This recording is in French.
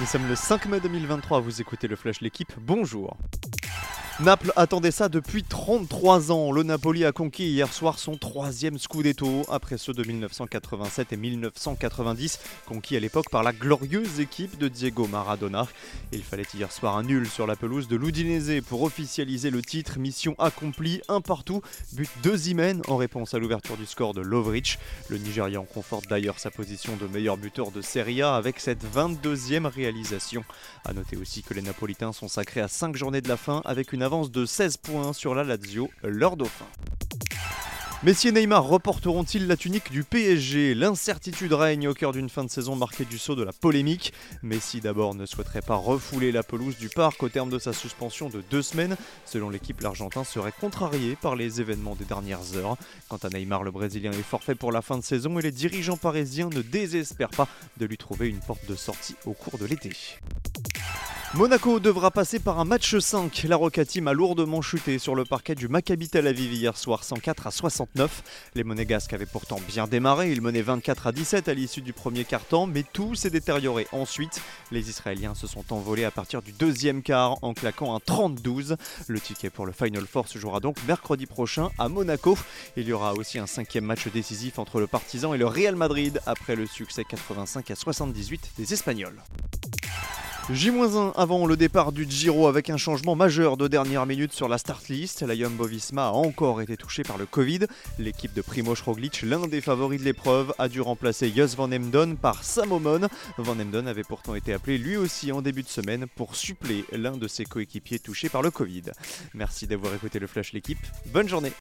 Nous sommes le 5 mai 2023, vous écoutez le Flash L'équipe, bonjour. Naples attendait ça depuis 33 ans. Le Napoli a conquis hier soir son troisième Scudetto, après ceux de 1987 et 1990, conquis à l'époque par la glorieuse équipe de Diego Maradona. Il fallait hier soir un nul sur la pelouse de l'Udinese pour officialiser le titre. Mission accomplie, un partout, but de Zimen en réponse à l'ouverture du score de Lovrich. Le Nigérian conforte d'ailleurs sa position de meilleur buteur de Serie A avec cette 22e réalisation. A noter aussi que les Napolitains sont sacrés à 5 journées de la fin avec une avance de 16 points sur la Lazio, leur dauphin. Messi et Neymar reporteront-ils la tunique du PSG L'incertitude règne au cœur d'une fin de saison marquée du saut de la polémique. Messi d'abord ne souhaiterait pas refouler la pelouse du parc au terme de sa suspension de deux semaines. Selon l'équipe, l'Argentin serait contrarié par les événements des dernières heures. Quant à Neymar, le Brésilien est forfait pour la fin de saison et les dirigeants parisiens ne désespèrent pas de lui trouver une porte de sortie au cours de l'été. Monaco devra passer par un match 5. La Roca Team a lourdement chuté sur le parquet du Maccabi Tel Aviv hier soir 104 à 69. Les Monégasques avaient pourtant bien démarré, ils menaient 24 à 17 à l'issue du premier quart-temps, mais tout s'est détérioré ensuite. Les Israéliens se sont envolés à partir du deuxième quart en claquant un 30-12. Le ticket pour le Final Four se jouera donc mercredi prochain à Monaco. Il y aura aussi un cinquième match décisif entre le Partizan et le Real Madrid après le succès 85 à 78 des Espagnols. J-1 avant le départ du Giro avec un changement majeur de dernière minute sur la start list. La Jumbo a encore été touchée par le Covid. L'équipe de Primoz Roglic, l'un des favoris de l'épreuve, a dû remplacer Jos Van Emden par Samomon. Van Emden avait pourtant été appelé lui aussi en début de semaine pour suppléer l'un de ses coéquipiers touchés par le Covid. Merci d'avoir écouté le Flash l'équipe. Bonne journée.